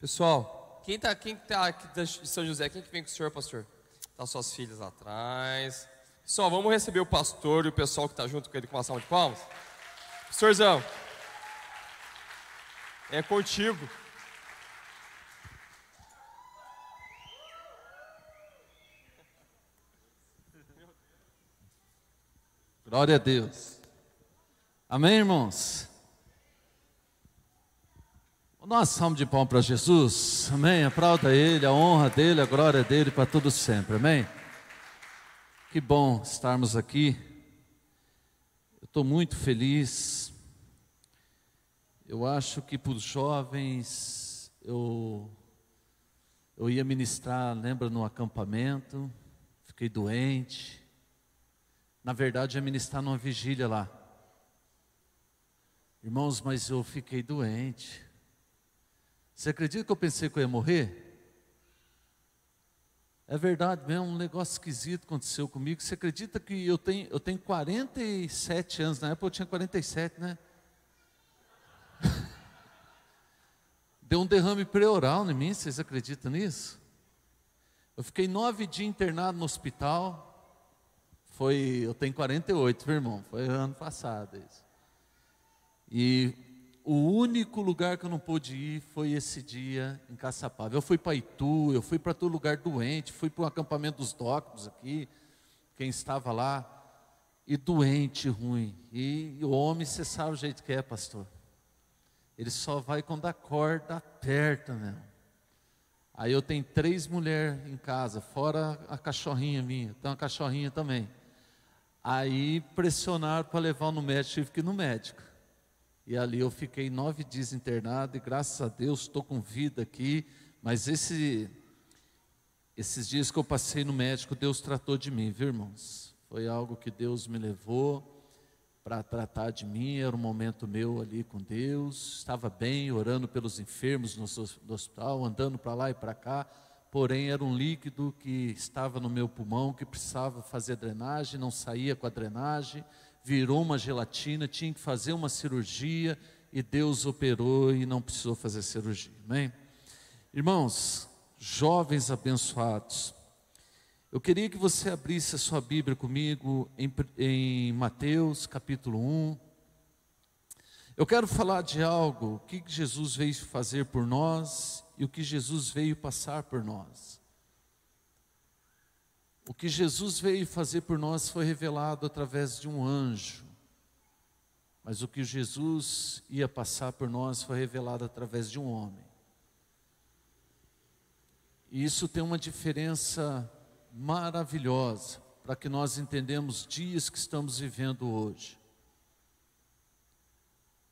Pessoal, quem tá, quem tá aqui de São José, quem que vem com o senhor, pastor? Tá suas filhas atrás. Pessoal, vamos receber o pastor e o pessoal que está junto com ele com uma salva de palmas? Pastorzão, é contigo. Glória a Deus. Amém, irmãos? Nós salmo de pão para Jesus, amém? Aplauda Ele, a honra dEle, a glória dEle para todos sempre, amém? Que bom estarmos aqui, eu estou muito feliz, eu acho que para os jovens, eu, eu ia ministrar, lembra, no acampamento, fiquei doente, na verdade ia ministrar numa vigília lá, irmãos, mas eu fiquei doente, você acredita que eu pensei que eu ia morrer? É verdade mesmo, um negócio esquisito aconteceu comigo. Você acredita que eu tenho, eu tenho 47 anos, na época eu tinha 47, né? Deu um derrame pré-oral em mim, vocês acreditam nisso? Eu fiquei nove dias internado no hospital. Foi, eu tenho 48, meu irmão, foi ano passado isso. E o único lugar que eu não pude ir foi esse dia em Caçapava. Eu fui para Itu, eu fui para todo lugar doente, fui para o acampamento dos doctos aqui, quem estava lá, e doente, ruim. E, e o homem, você sabe o jeito que é, pastor. Ele só vai quando a corda aperta mesmo. Aí eu tenho três mulheres em casa, fora a cachorrinha minha, tem uma cachorrinha também. Aí pressionaram para levar no médico, tive que ir no médico. E ali eu fiquei nove dias internado e graças a Deus estou com vida aqui. Mas esse, esses dias que eu passei no médico, Deus tratou de mim, viu irmãos? Foi algo que Deus me levou para tratar de mim. Era um momento meu ali com Deus. Estava bem, orando pelos enfermos no, no hospital, andando para lá e para cá. Porém, era um líquido que estava no meu pulmão, que precisava fazer drenagem, não saía com a drenagem virou uma gelatina, tinha que fazer uma cirurgia e Deus operou e não precisou fazer cirurgia. Amém? Irmãos, jovens abençoados, eu queria que você abrisse a sua Bíblia comigo em, em Mateus capítulo 1. Eu quero falar de algo, o que Jesus veio fazer por nós e o que Jesus veio passar por nós. O que Jesus veio fazer por nós foi revelado através de um anjo. Mas o que Jesus ia passar por nós foi revelado através de um homem. E isso tem uma diferença maravilhosa para que nós entendamos dias que estamos vivendo hoje.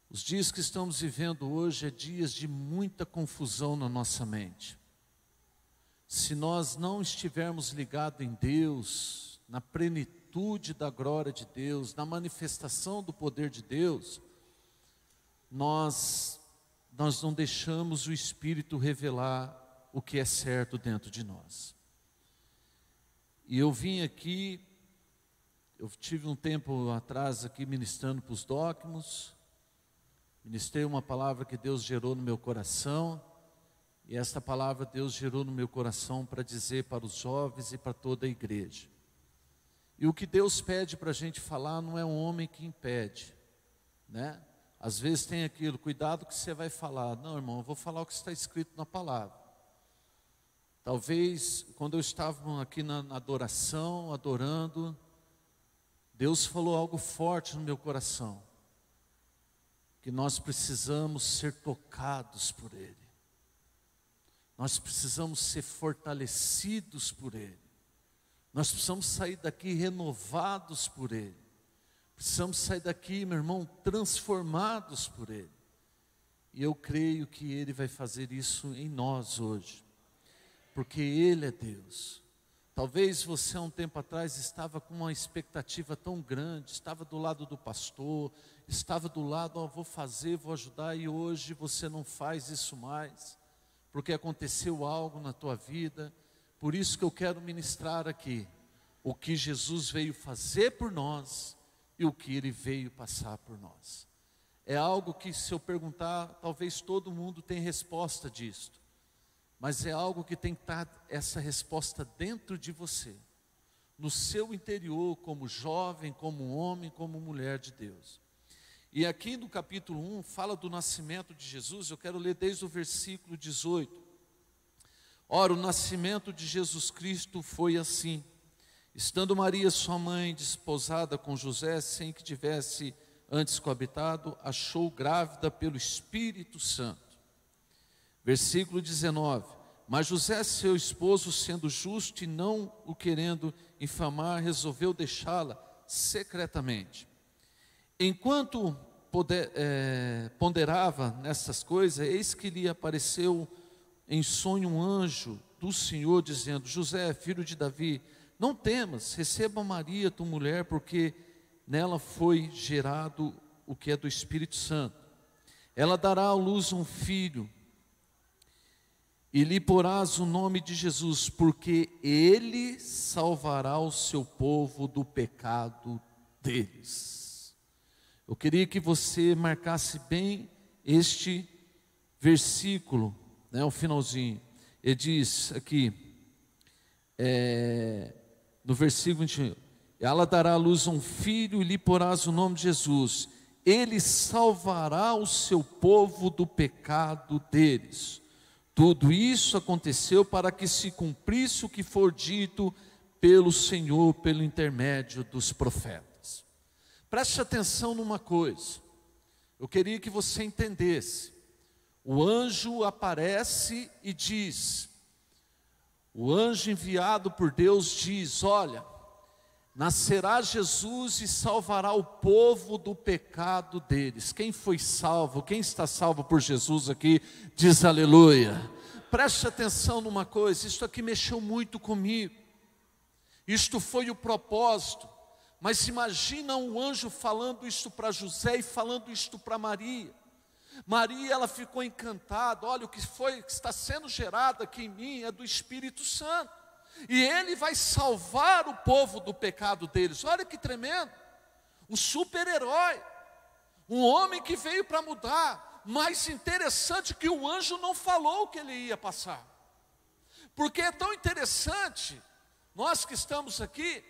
Os dias que estamos vivendo hoje é dias de muita confusão na nossa mente se nós não estivermos ligados em Deus, na plenitude da glória de Deus, na manifestação do poder de Deus, nós nós não deixamos o Espírito revelar o que é certo dentro de nós. E eu vim aqui, eu tive um tempo atrás aqui ministrando para os dogmas, ministrei uma palavra que Deus gerou no meu coração, e esta palavra Deus gerou no meu coração para dizer para os jovens e para toda a igreja. E o que Deus pede para a gente falar não é um homem que impede, né? Às vezes tem aquilo, cuidado que você vai falar. Não, irmão, eu vou falar o que está escrito na palavra. Talvez quando eu estava aqui na, na adoração, adorando, Deus falou algo forte no meu coração, que nós precisamos ser tocados por Ele. Nós precisamos ser fortalecidos por Ele. Nós precisamos sair daqui renovados por Ele. Precisamos sair daqui, meu irmão, transformados por Ele. E eu creio que Ele vai fazer isso em nós hoje, porque Ele é Deus. Talvez você há um tempo atrás estava com uma expectativa tão grande, estava do lado do pastor, estava do lado, oh, vou fazer, vou ajudar, e hoje você não faz isso mais porque aconteceu algo na tua vida. Por isso que eu quero ministrar aqui o que Jesus veio fazer por nós e o que ele veio passar por nós. É algo que, se eu perguntar, talvez todo mundo tenha resposta disto. mas é algo que tem que estar essa resposta dentro de você, no seu interior, como jovem, como homem, como mulher de Deus. E aqui no capítulo 1 fala do nascimento de Jesus, eu quero ler desde o versículo 18. Ora, o nascimento de Jesus Cristo foi assim: estando Maria, sua mãe, desposada com José, sem que tivesse antes coabitado, achou grávida pelo Espírito Santo. Versículo 19: Mas José, seu esposo, sendo justo e não o querendo infamar, resolveu deixá-la secretamente. Enquanto poder, é, ponderava nessas coisas, eis que lhe apareceu em sonho um anjo do Senhor, dizendo: José, filho de Davi, não temas, receba Maria, tua mulher, porque nela foi gerado o que é do Espírito Santo. Ela dará à luz um filho, e lhe porás o nome de Jesus, porque ele salvará o seu povo do pecado deles. Eu queria que você marcasse bem este versículo, né, o finalzinho. Ele diz aqui, é, no versículo 21, ela dará à luz um filho e lhe porás o nome de Jesus. Ele salvará o seu povo do pecado deles. Tudo isso aconteceu para que se cumprisse o que for dito pelo Senhor, pelo intermédio dos profetas. Preste atenção numa coisa. Eu queria que você entendesse. O anjo aparece e diz: o anjo enviado por Deus diz: Olha, nascerá Jesus e salvará o povo do pecado deles. Quem foi salvo, quem está salvo por Jesus aqui, diz aleluia. Preste atenção numa coisa, isso aqui mexeu muito comigo. Isto foi o propósito mas imagina um anjo falando isto para José e falando isto para Maria. Maria, ela ficou encantada. Olha, o que foi que está sendo gerado aqui em mim é do Espírito Santo. E ele vai salvar o povo do pecado deles. Olha que tremendo. Um super-herói. Um homem que veio para mudar. Mais interessante que o anjo não falou o que ele ia passar. Porque é tão interessante, nós que estamos aqui,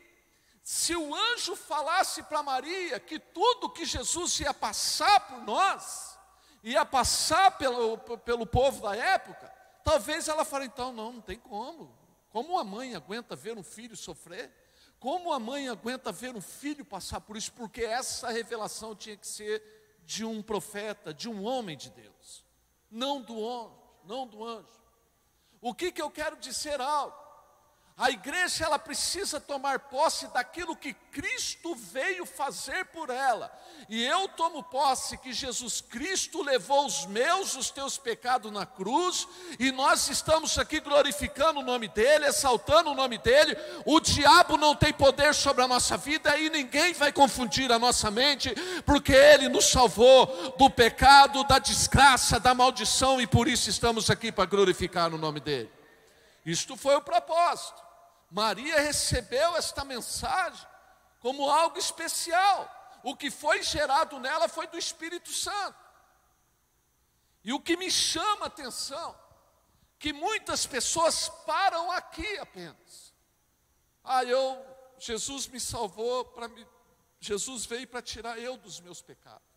se o anjo falasse para Maria que tudo que Jesus ia passar por nós, ia passar pelo, pelo povo da época, talvez ela fale, então, não, não tem como. Como a mãe aguenta ver um filho sofrer? Como a mãe aguenta ver um filho passar por isso? Porque essa revelação tinha que ser de um profeta, de um homem de Deus, não do anjo, não do anjo. O que, que eu quero dizer algo? A igreja ela precisa tomar posse daquilo que Cristo veio fazer por ela. E eu tomo posse que Jesus Cristo levou os meus, os teus pecados na cruz, e nós estamos aqui glorificando o nome dele, exaltando o nome dele. O diabo não tem poder sobre a nossa vida e ninguém vai confundir a nossa mente, porque ele nos salvou do pecado, da desgraça, da maldição e por isso estamos aqui para glorificar o nome dele. Isto foi o propósito. Maria recebeu esta mensagem como algo especial. O que foi gerado nela foi do Espírito Santo. E o que me chama a atenção, que muitas pessoas param aqui apenas. Ah, eu, Jesus me salvou para me, Jesus veio para tirar eu dos meus pecados.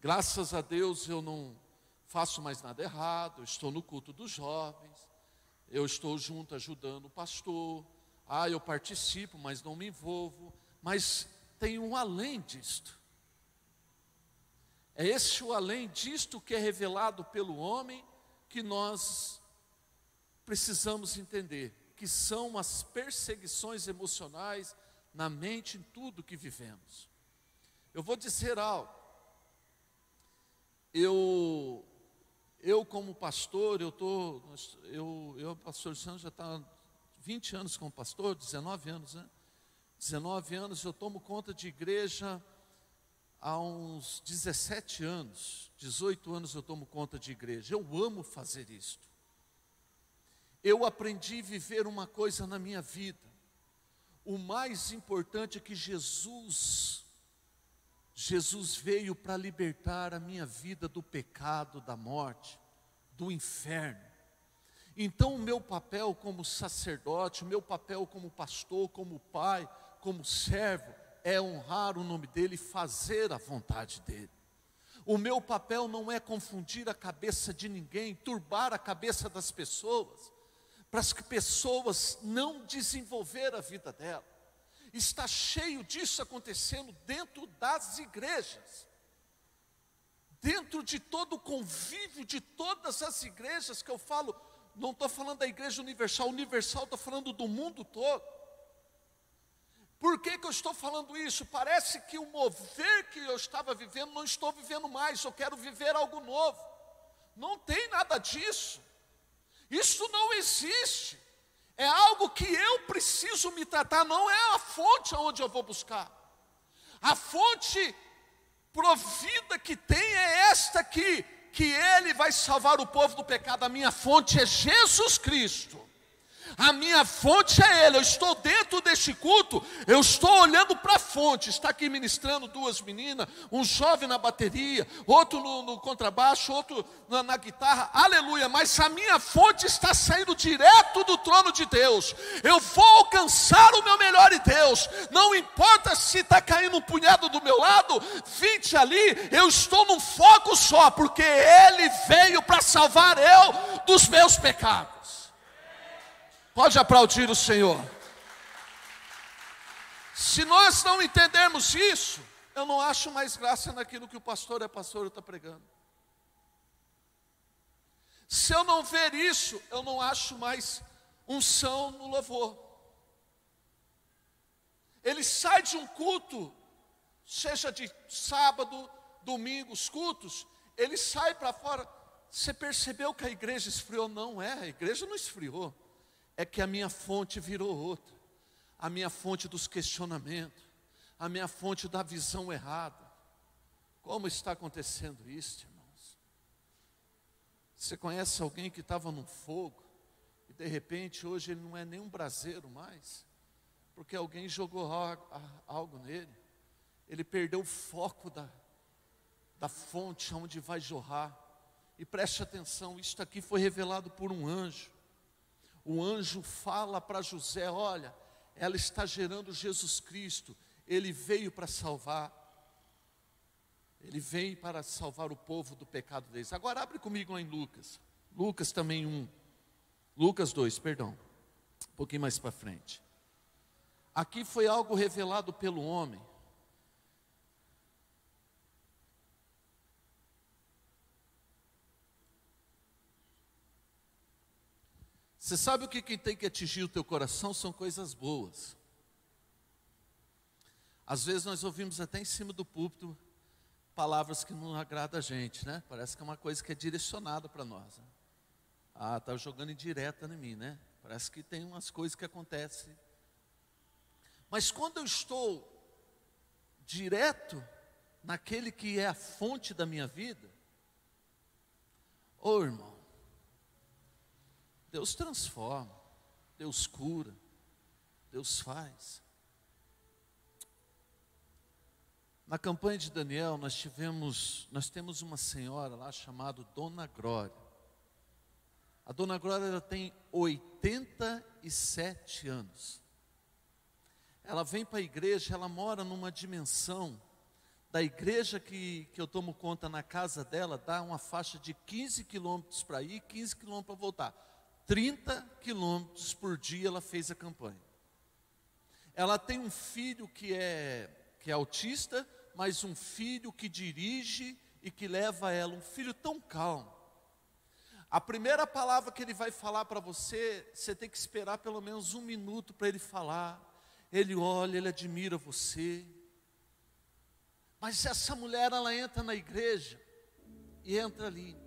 Graças a Deus eu não faço mais nada errado, estou no culto dos jovens, eu estou junto ajudando o pastor, ah, eu participo, mas não me envolvo, mas tem um além disto. É esse o além disto que é revelado pelo homem que nós precisamos entender, que são as perseguições emocionais na mente em tudo que vivemos. Eu vou dizer algo. Eu eu, como pastor, eu tô, eu, eu pastor Santos já está 20 anos como pastor, 19 anos, né? 19 anos, eu tomo conta de igreja há uns 17 anos, 18 anos eu tomo conta de igreja. Eu amo fazer isto. Eu aprendi a viver uma coisa na minha vida. O mais importante é que Jesus Jesus veio para libertar a minha vida do pecado, da morte, do inferno. Então, o meu papel como sacerdote, o meu papel como pastor, como pai, como servo, é honrar o nome dEle e fazer a vontade dEle. O meu papel não é confundir a cabeça de ninguém, turbar a cabeça das pessoas, para que pessoas não desenvolver a vida dela. Está cheio disso acontecendo dentro das igrejas. Dentro de todo o convívio de todas as igrejas que eu falo, não estou falando da igreja universal, universal estou falando do mundo todo. Por que, que eu estou falando isso? Parece que o mover que eu estava vivendo, não estou vivendo mais, eu quero viver algo novo. Não tem nada disso. Isso não existe. É algo que eu preciso me tratar, não é a fonte aonde eu vou buscar. A fonte provida que tem é esta aqui, que Ele vai salvar o povo do pecado. A minha fonte é Jesus Cristo. A minha fonte é Ele. Eu estou dentro deste culto, eu estou olhando para a fonte. Está aqui ministrando duas meninas, um jovem na bateria, outro no, no contrabaixo, outro na, na, guitarra. Aleluia. Mas a minha fonte está saindo direto do trono de Deus. Eu vou alcançar o meu melhor em Deus. Não importa se está caindo um punhado do meu lado, 20 ali, eu estou num foco só, porque Ele veio para salvar eu dos meus pecados. Pode aplaudir o Senhor. Se nós não entendermos isso, eu não acho mais graça naquilo que o pastor é pastor está pregando. Se eu não ver isso, eu não acho mais unção no louvor. Ele sai de um culto, seja de sábado, domingo, os cultos, ele sai para fora. Você percebeu que a igreja esfriou? Não é, a igreja não esfriou é que a minha fonte virou outra, a minha fonte dos questionamentos, a minha fonte da visão errada. Como está acontecendo isso, irmãos? Você conhece alguém que estava no fogo e de repente hoje ele não é nem um braseiro mais, porque alguém jogou algo nele, ele perdeu o foco da, da fonte onde vai jorrar. E preste atenção, isto aqui foi revelado por um anjo o anjo fala para José: Olha, ela está gerando Jesus Cristo, ele veio para salvar, ele veio para salvar o povo do pecado deles. Agora abre comigo lá em Lucas, Lucas também um, Lucas 2, perdão, um pouquinho mais para frente. Aqui foi algo revelado pelo homem. Você sabe o que, tem que atingir o teu coração? São coisas boas. Às vezes nós ouvimos até em cima do púlpito palavras que não agradam a gente, né? Parece que é uma coisa que é direcionada para nós. Né? Ah, está jogando indireta em mim, né? Parece que tem umas coisas que acontecem. Mas quando eu estou direto naquele que é a fonte da minha vida, ô oh, irmão, Deus transforma, Deus cura, Deus faz. Na campanha de Daniel, nós tivemos, nós temos uma senhora lá chamada Dona Glória. A Dona Glória ela tem 87 anos. Ela vem para a igreja, ela mora numa dimensão da igreja que, que eu tomo conta na casa dela, dá uma faixa de 15 quilômetros para ir, 15 quilômetros para voltar. 30 quilômetros por dia ela fez a campanha. Ela tem um filho que é, que é autista, mas um filho que dirige e que leva ela, um filho tão calmo. A primeira palavra que ele vai falar para você, você tem que esperar pelo menos um minuto para ele falar. Ele olha, ele admira você. Mas essa mulher, ela entra na igreja e entra ali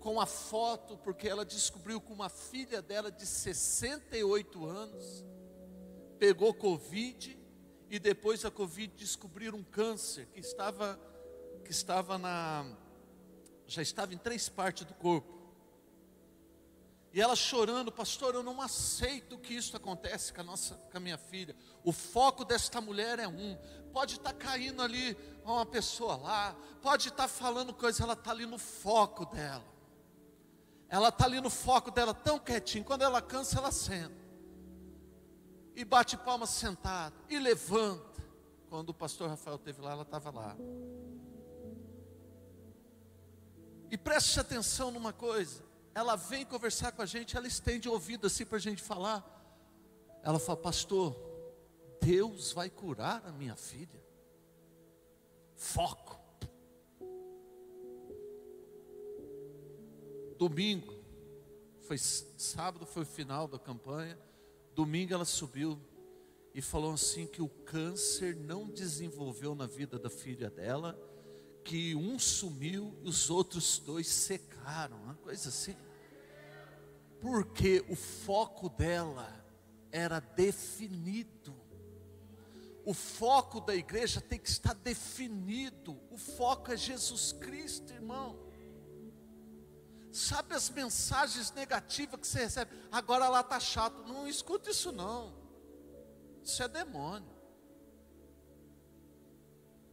com a foto, porque ela descobriu que uma filha dela de 68 anos pegou Covid e depois da Covid descobriram um câncer que estava, que estava na, já estava em três partes do corpo. E ela chorando, pastor, eu não aceito que isso acontece com a, nossa, com a minha filha. O foco desta mulher é um. Pode estar tá caindo ali uma pessoa lá, pode estar tá falando coisa, ela está ali no foco dela. Ela está ali no foco dela, tão quietinho. Quando ela cansa, ela senta. E bate palmas sentado. E levanta. Quando o pastor Rafael esteve lá, ela estava lá. E preste atenção numa coisa. Ela vem conversar com a gente, ela estende o ouvido assim para a gente falar. Ela fala, pastor, Deus vai curar a minha filha. Foco. Domingo, foi sábado, foi o final da campanha. Domingo ela subiu e falou assim que o câncer não desenvolveu na vida da filha dela, que um sumiu e os outros dois secaram, uma coisa assim. Porque o foco dela era definido. O foco da igreja tem que estar definido. O foco é Jesus Cristo, irmão. Sabe as mensagens negativas que você recebe? Agora lá está chato. Não escuta isso não. Isso é demônio.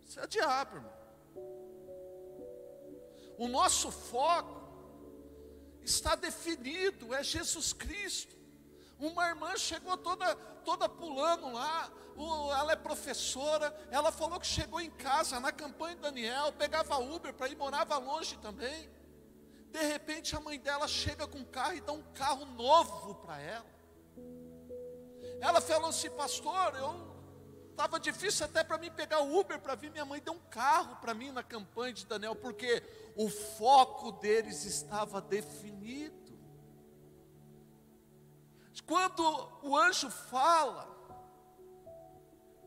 Isso é diabo, irmão. O nosso foco está definido, é Jesus Cristo. Uma irmã chegou toda, toda pulando lá, ela é professora, ela falou que chegou em casa na campanha de Daniel, pegava Uber para ir, morava longe também. De repente a mãe dela chega com um carro e dá um carro novo para ela. Ela falou assim, pastor, eu estava difícil até para mim pegar o Uber para vir. Minha mãe deu um carro para mim na campanha de Daniel, porque o foco deles estava definido. Quando o anjo fala,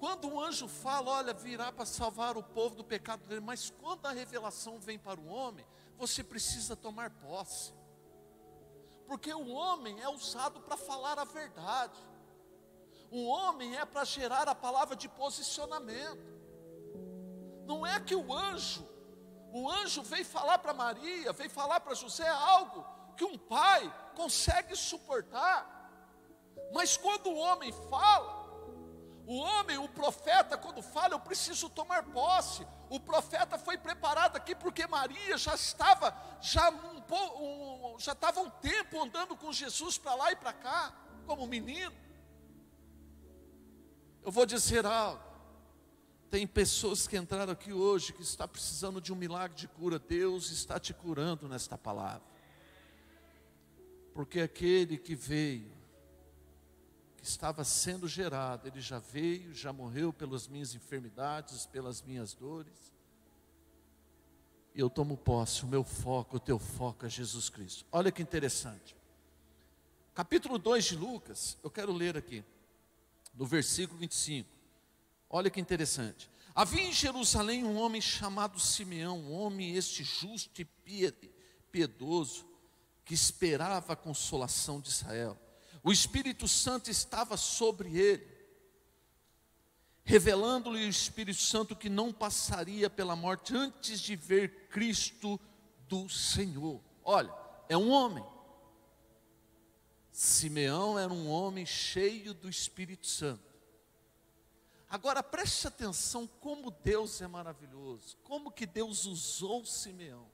quando o anjo fala, olha, virá para salvar o povo do pecado dele, mas quando a revelação vem para o homem, você precisa tomar posse. Porque o homem é usado para falar a verdade. O homem é para gerar a palavra de posicionamento. Não é que o anjo, o anjo veio falar para Maria, veio falar para José algo que um pai consegue suportar. Mas quando o homem fala, o homem, o profeta, quando fala, eu preciso tomar posse. O profeta foi preparado aqui porque Maria já estava, já um, um, já estava um tempo andando com Jesus para lá e para cá, como menino. Eu vou dizer algo. Tem pessoas que entraram aqui hoje que está precisando de um milagre de cura. Deus está te curando nesta palavra. Porque aquele que veio estava sendo gerado, ele já veio, já morreu pelas minhas enfermidades, pelas minhas dores. E eu tomo posse, o meu foco, o teu foco é Jesus Cristo. Olha que interessante. Capítulo 2 de Lucas, eu quero ler aqui, no versículo 25. Olha que interessante. Havia em Jerusalém um homem chamado Simeão, um homem este justo e piedoso, que esperava a consolação de Israel o Espírito Santo estava sobre ele, revelando-lhe o Espírito Santo que não passaria pela morte antes de ver Cristo do Senhor. Olha, é um homem. Simeão era um homem cheio do Espírito Santo. Agora preste atenção como Deus é maravilhoso, como que Deus usou Simeão.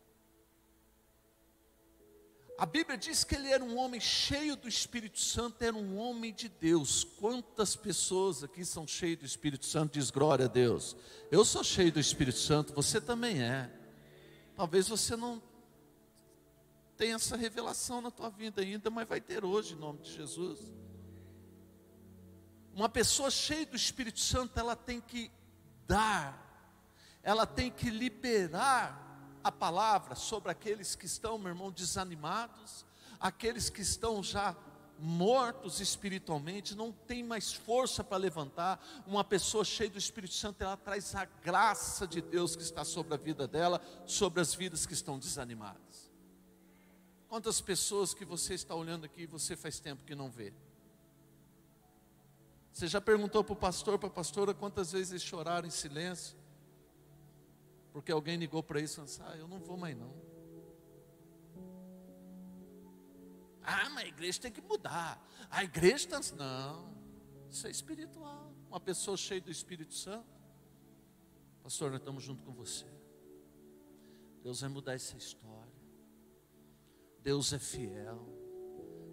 A Bíblia diz que ele era um homem cheio do Espírito Santo, era um homem de Deus. Quantas pessoas aqui são cheias do Espírito Santo? Diz glória a Deus. Eu sou cheio do Espírito Santo, você também é. Talvez você não tenha essa revelação na tua vida ainda, mas vai ter hoje em nome de Jesus. Uma pessoa cheia do Espírito Santo, ela tem que dar, ela tem que liberar a palavra sobre aqueles que estão, meu irmão, desanimados, aqueles que estão já mortos espiritualmente, não tem mais força para levantar. Uma pessoa cheia do Espírito Santo, ela traz a graça de Deus que está sobre a vida dela, sobre as vidas que estão desanimadas. Quantas pessoas que você está olhando aqui, você faz tempo que não vê? Você já perguntou para o pastor, para a pastora, quantas vezes eles choraram em silêncio? Porque alguém ligou para isso e ah, eu não vou mais não. Ah, mas a igreja tem que mudar. A igreja está. Não, isso é espiritual. Uma pessoa cheia do Espírito Santo. Pastor, nós estamos junto com você. Deus vai mudar essa história. Deus é fiel.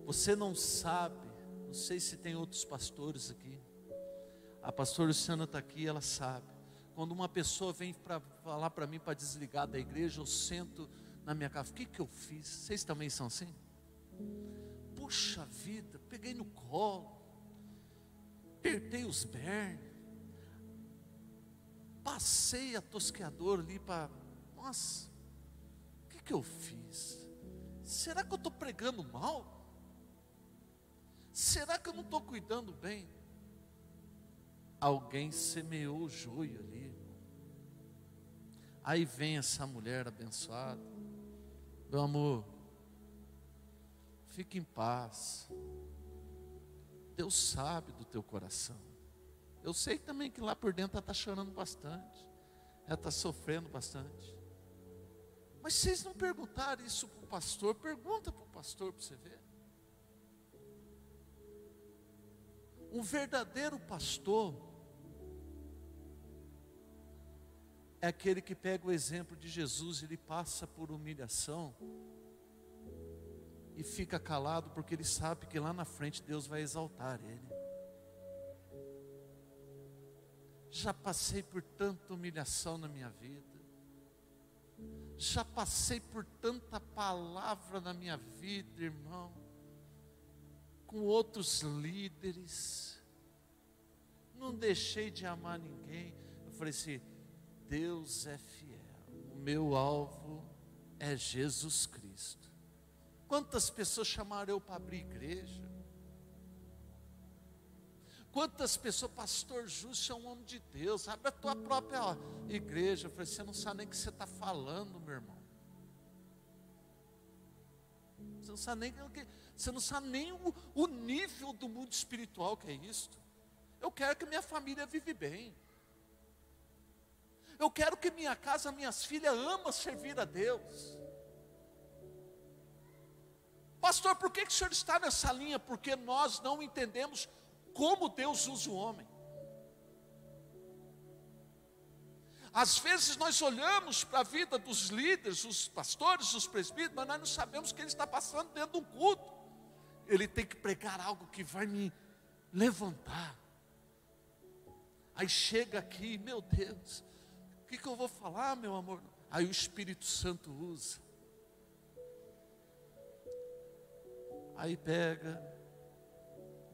Você não sabe, não sei se tem outros pastores aqui. A pastora Luciana está aqui, ela sabe. Quando uma pessoa vem para falar para mim para desligar da igreja, eu sento na minha casa. O que, que eu fiz? Vocês também são assim? Puxa vida, peguei no colo, apertei os bernes, passei a tosqueador ali para. Nossa, o que, que eu fiz? Será que eu estou pregando mal? Será que eu não estou cuidando bem? Alguém semeou o joio ali. Aí vem essa mulher abençoada. Meu amor, fique em paz. Deus sabe do teu coração. Eu sei também que lá por dentro ela está chorando bastante. Ela está sofrendo bastante. Mas vocês não perguntaram isso para o pastor? Pergunta para o pastor para você ver. Um verdadeiro pastor é aquele que pega o exemplo de Jesus, ele passa por humilhação e fica calado porque ele sabe que lá na frente Deus vai exaltar ele. Já passei por tanta humilhação na minha vida. Já passei por tanta palavra na minha vida, irmão com outros líderes, não deixei de amar ninguém. Eu falei assim: Deus é fiel, o meu alvo é Jesus Cristo. Quantas pessoas chamaram eu para abrir igreja? Quantas pessoas, pastor Justo é um homem de Deus, abre a tua própria igreja. Eu falei, você não sabe nem o que você está falando, meu irmão. Você não sabe nem. Você não sabe nem o, o nível do mundo espiritual que é isto. Eu quero que minha família vive bem. Eu quero que minha casa, minhas filhas amam servir a Deus. Pastor, por que, que o senhor está nessa linha? Porque nós não entendemos como Deus usa o homem. Às vezes nós olhamos para a vida dos líderes, os pastores, os presbíteros, mas nós não sabemos o que ele está passando dentro de um culto ele tem que pregar algo que vai me levantar. Aí chega aqui, meu Deus, que, que eu vou falar, meu amor? Aí o Espírito Santo usa. Aí pega,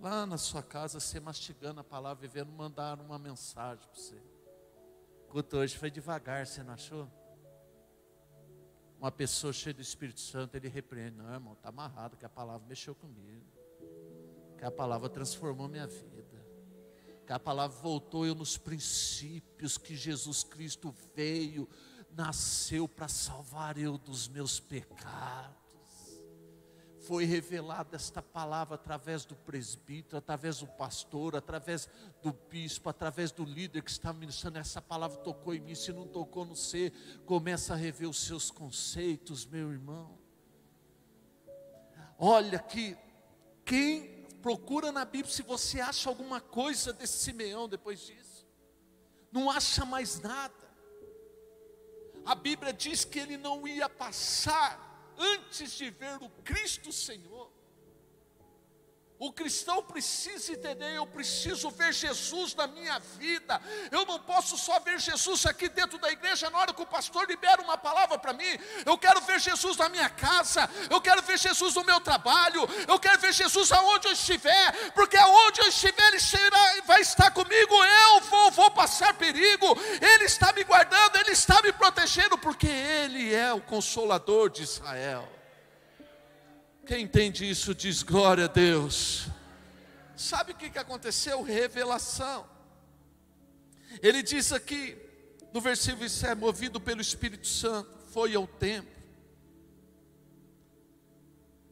lá na sua casa, você mastigando a palavra e vendo mandar uma mensagem para você. Enquanto hoje foi devagar, você não achou? uma pessoa cheia do Espírito Santo, ele repreende, não, irmão, está amarrado, que a palavra mexeu comigo, que a palavra transformou minha vida, a palavra voltou eu nos princípios que Jesus Cristo veio, nasceu para salvar eu dos meus pecados foi revelada esta palavra através do presbítero, através do pastor, através do bispo, através do líder que está ministrando. Essa palavra tocou em mim, se não tocou no ser, começa a rever os seus conceitos, meu irmão. Olha que quem procura na Bíblia se você acha alguma coisa desse Simeão depois disso, não acha mais nada. A Bíblia diz que ele não ia passar antes de ver o Cristo Senhor. O cristão precisa entender, eu preciso ver Jesus na minha vida. Eu não posso só ver Jesus aqui dentro da igreja na hora que o pastor libera uma palavra para mim. Eu quero ver Jesus na minha casa, eu quero ver Jesus no meu trabalho, eu quero ver Jesus aonde eu estiver, porque aonde eu estiver ele será, vai estar comigo. Eu vou, vou passar perigo. Ele está me guardando, ele está me protegendo, porque ele é o consolador de Israel. Quem entende isso diz glória a Deus. Sabe o que, aconteceu? Revelação. Ele diz aqui, no versículo 7, movido pelo Espírito Santo, foi ao templo,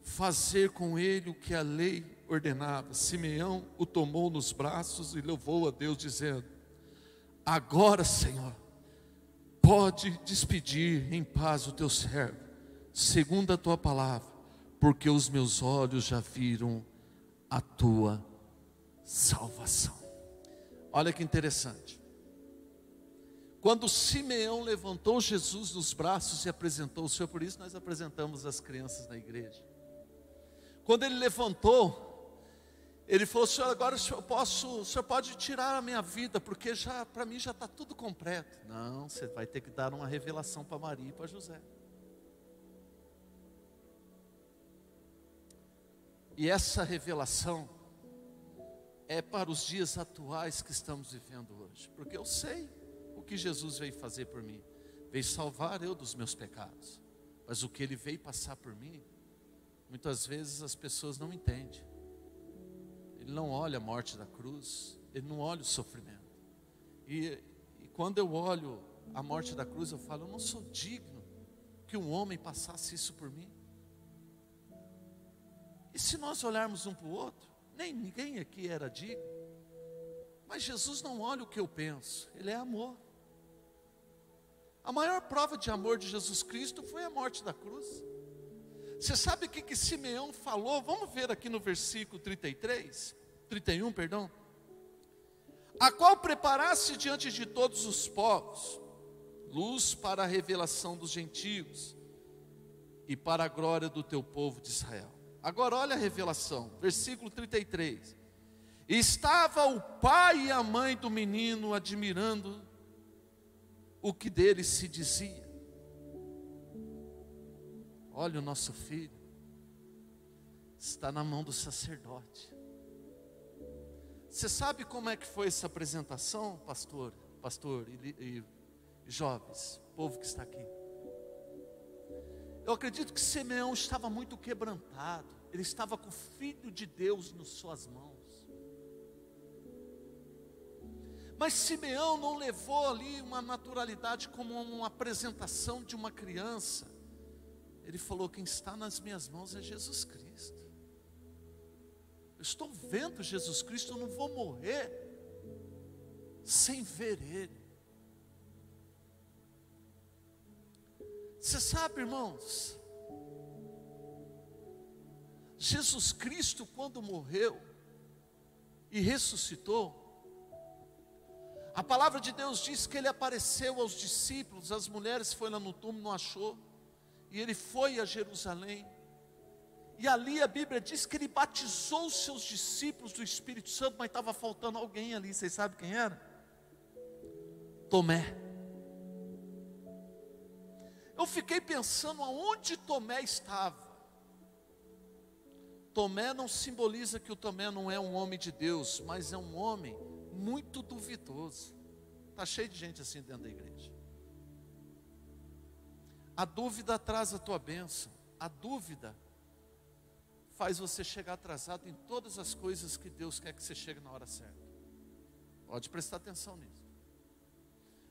fazer com ele o que a lei ordenava. Simeão o tomou nos braços e levou a Deus, dizendo: Agora, Senhor, pode despedir em paz o teu servo, segundo a tua palavra porque os meus olhos já viram a tua salvação. Olha que interessante. Quando Simeão levantou Jesus dos braços e apresentou o Senhor, por isso nós apresentamos as crianças na igreja. Quando ele levantou, ele falou: Senhor, agora o senhor, posso, o senhor pode tirar a minha vida, porque já para mim já está tudo completo. Não, você vai ter que dar uma revelação para Maria e para José. E essa revelação é para os dias atuais que estamos vivendo hoje, porque eu sei o que Jesus veio fazer por mim, veio salvar eu dos meus pecados, mas o que ele veio passar por mim, muitas vezes as pessoas não entendem. Ele não olha a morte da cruz, ele não olha o sofrimento. E, e quando eu olho a morte da cruz, eu falo: eu não sou digno que um homem passasse isso por mim. E se nós olharmos um para o outro, nem ninguém aqui era digno. Mas Jesus não olha o que eu penso, Ele é amor. A maior prova de amor de Jesus Cristo foi a morte da cruz. Você sabe o que, que Simeão falou? Vamos ver aqui no versículo 33, 31, perdão. A qual preparasse diante de todos os povos, luz para a revelação dos gentios e para a glória do teu povo de Israel. Agora olha a revelação, versículo 33. Estava o pai e a mãe do menino admirando o que dele se dizia. Olha, o nosso filho está na mão do sacerdote. Você sabe como é que foi essa apresentação, pastor, pastor e, e, jovens, povo que está aqui? Eu acredito que Simeão estava muito quebrantado. Ele estava com o Filho de Deus nas suas mãos. Mas Simeão não levou ali uma naturalidade como uma apresentação de uma criança. Ele falou: Quem está nas minhas mãos é Jesus Cristo. Eu estou vendo Jesus Cristo, eu não vou morrer sem ver Ele. Você sabe, irmãos, Jesus Cristo, quando morreu e ressuscitou, a palavra de Deus diz que ele apareceu aos discípulos, as mulheres lá no túmulo, não achou e ele foi a Jerusalém. E ali a Bíblia diz que ele batizou os seus discípulos do Espírito Santo, mas estava faltando alguém ali, vocês sabem quem era? Tomé. Eu fiquei pensando aonde Tomé estava. Tomé não simboliza que o Tomé não é um homem de Deus, mas é um homem muito duvidoso. Está cheio de gente assim dentro da igreja. A dúvida atrasa a tua bênção. A dúvida faz você chegar atrasado em todas as coisas que Deus quer que você chegue na hora certa. Pode prestar atenção nisso.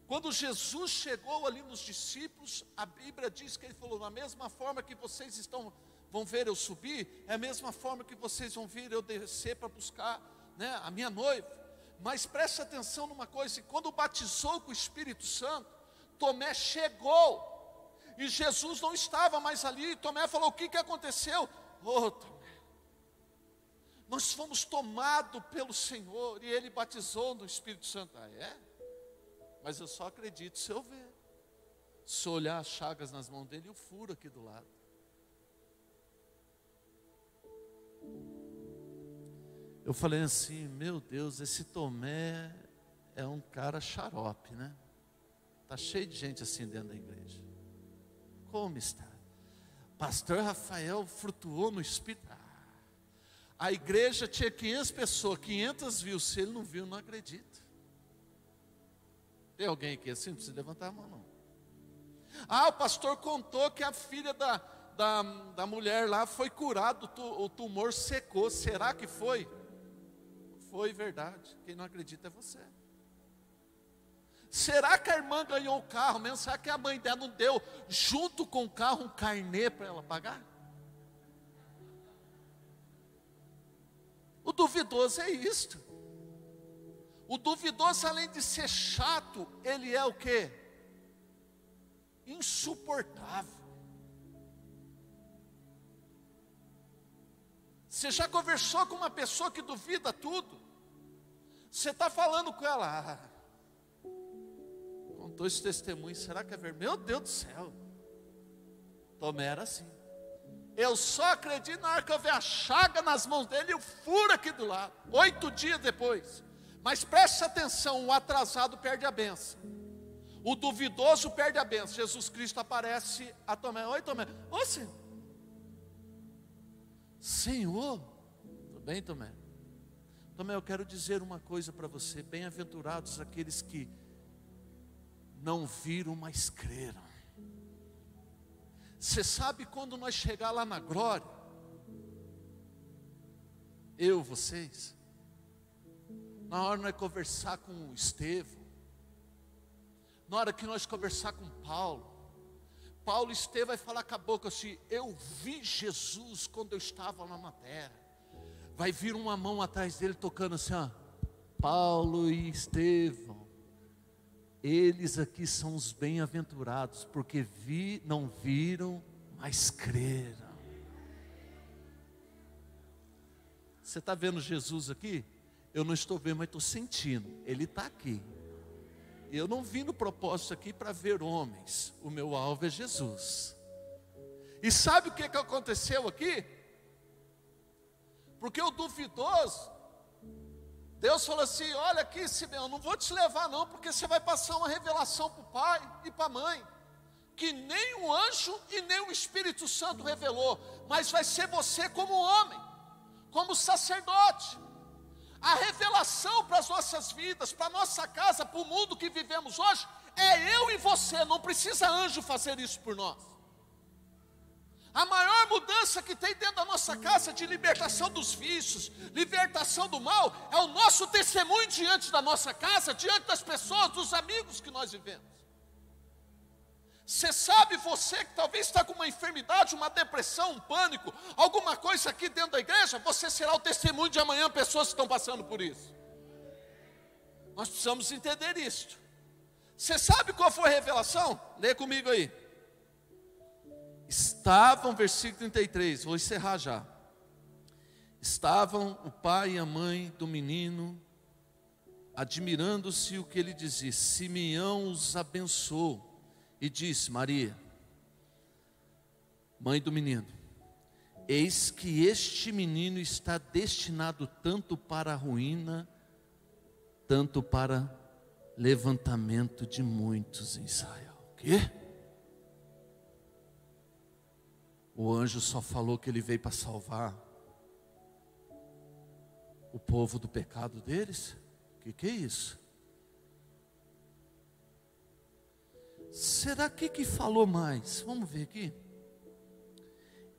Quando Jesus chegou ali nos discípulos, a Bíblia diz que ele falou: na mesma forma que vocês estão vão ver eu subir, é a mesma forma que vocês vão ver eu descer para buscar né, a minha noiva. Mas preste atenção numa coisa: quando batizou com o Espírito Santo, Tomé chegou e Jesus não estava mais ali. Tomé falou: O que, que aconteceu? Oh, Tomé, nós fomos tomados pelo Senhor e Ele batizou no Espírito Santo. Ah, é? Mas eu só acredito se eu ver. Se olhar as chagas nas mãos dele e o furo aqui do lado. Eu falei assim, meu Deus, esse Tomé é um cara xarope, né? Tá cheio de gente assim dentro da igreja. Como está? Pastor Rafael flutuou no espírito. Ah, a igreja tinha 500 pessoas, 500 viu. Se ele não viu, não acredita. Tem alguém aqui assim? Não precisa levantar a mão, não. Ah, o pastor contou que a filha da, da, da mulher lá foi curada, o tumor secou. Será que foi? Foi verdade. Quem não acredita é você. Será que a irmã ganhou o carro mesmo? Será que a mãe dela não deu junto com o carro um carnê para ela pagar? O duvidoso é isto. O duvidoso, além de ser chato, ele é o que? Insuportável. Você já conversou com uma pessoa que duvida tudo? Você está falando com ela, ah, contou esse testemunho, será que é verdade? Meu Deus do céu. Tomé era assim. Eu só acredito na hora que eu ver a chaga nas mãos dele e o furo aqui do lado. Oito dias depois. Mas preste atenção: o atrasado perde a benção. O duvidoso perde a benção. Jesus Cristo aparece a Tomé. Oi, Tomé. Ô, Senhor. Senhor. Tudo bem, Tomé? Tomé, eu quero dizer uma coisa para você. Bem-aventurados aqueles que não viram, mas creram. Você sabe quando nós chegar lá na glória? Eu, vocês. Na hora nós conversar com o Estevão na hora que nós conversar com Paulo, Paulo Estevão vai falar com a boca assim: Eu vi Jesus quando eu estava lá na terra. Vai vir uma mão atrás dele tocando assim: ó, Paulo e Estevão, eles aqui são os bem-aventurados, porque vi, não viram, mas creram. Você está vendo Jesus aqui? Eu não estou vendo, mas estou sentindo. Ele está aqui. Eu não vim no propósito aqui para ver homens, o meu alvo é Jesus. E sabe o que, que aconteceu aqui? Porque o duvidoso, Deus falou assim: Olha aqui, Simeão, não vou te levar, não, porque você vai passar uma revelação para o pai e para a mãe, que nem o anjo e nem o Espírito Santo revelou, mas vai ser você como homem, como sacerdote a revelação para as nossas vidas, para a nossa casa, para o mundo que vivemos hoje, é eu e você, não precisa anjo fazer isso por nós. A maior mudança que tem dentro da nossa casa de libertação dos vícios, libertação do mal, é o nosso testemunho diante da nossa casa, diante das pessoas, dos amigos que nós vivemos. Você sabe, você que talvez está com uma enfermidade, uma depressão, um pânico, alguma coisa aqui dentro da igreja, você será o testemunho de amanhã, pessoas que estão passando por isso. Nós precisamos entender isto. Você sabe qual foi a revelação? Lê comigo aí. Estavam, versículo 33, vou encerrar já. Estavam o pai e a mãe do menino, admirando-se o que ele dizia. Simeão os abençoou e disse: Maria, mãe do menino, eis que este menino está destinado tanto para a ruína, tanto para levantamento de muitos em Israel. O quê? O anjo só falou que ele veio para salvar o povo do pecado deles? O que, que é isso? Será que que falou mais? Vamos ver aqui.